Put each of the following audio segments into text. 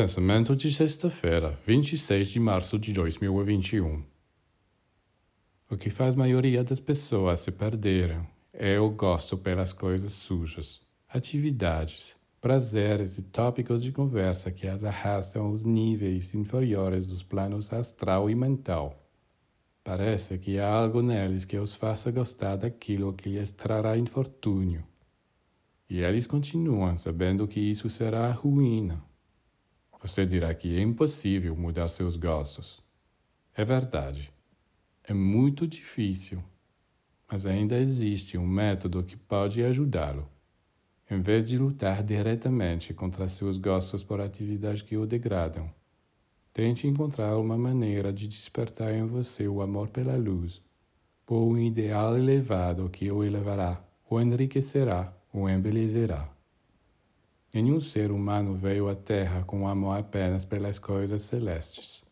Pensamento de sexta-feira, 26 de março de 2021. O que faz a maioria das pessoas se perderem é o gosto pelas coisas sujas, atividades, prazeres e tópicos de conversa que as arrastam aos níveis inferiores dos planos astral e mental. Parece que há algo neles que os faça gostar daquilo que lhes trará infortúnio. E eles continuam sabendo que isso será a ruína você dirá que é impossível mudar seus gostos. É verdade. É muito difícil, mas ainda existe um método que pode ajudá-lo. Em vez de lutar diretamente contra seus gostos por atividades que o degradam, tente encontrar uma maneira de despertar em você o amor pela luz, por um ideal elevado que o elevará, o enriquecerá, o embelezará. Nenhum ser humano veio à Terra com amor apenas pelas coisas celestes.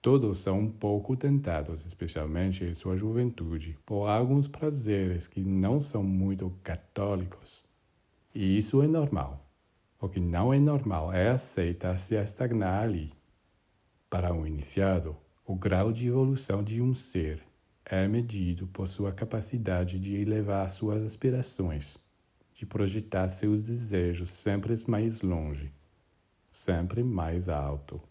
Todos são um pouco tentados, especialmente em sua juventude, por alguns prazeres que não são muito católicos. E isso é normal. O que não é normal é aceitar se estagnar ali. Para um iniciado, o grau de evolução de um ser é medido por sua capacidade de elevar suas aspirações de projetar seus desejos sempre mais longe, sempre mais alto.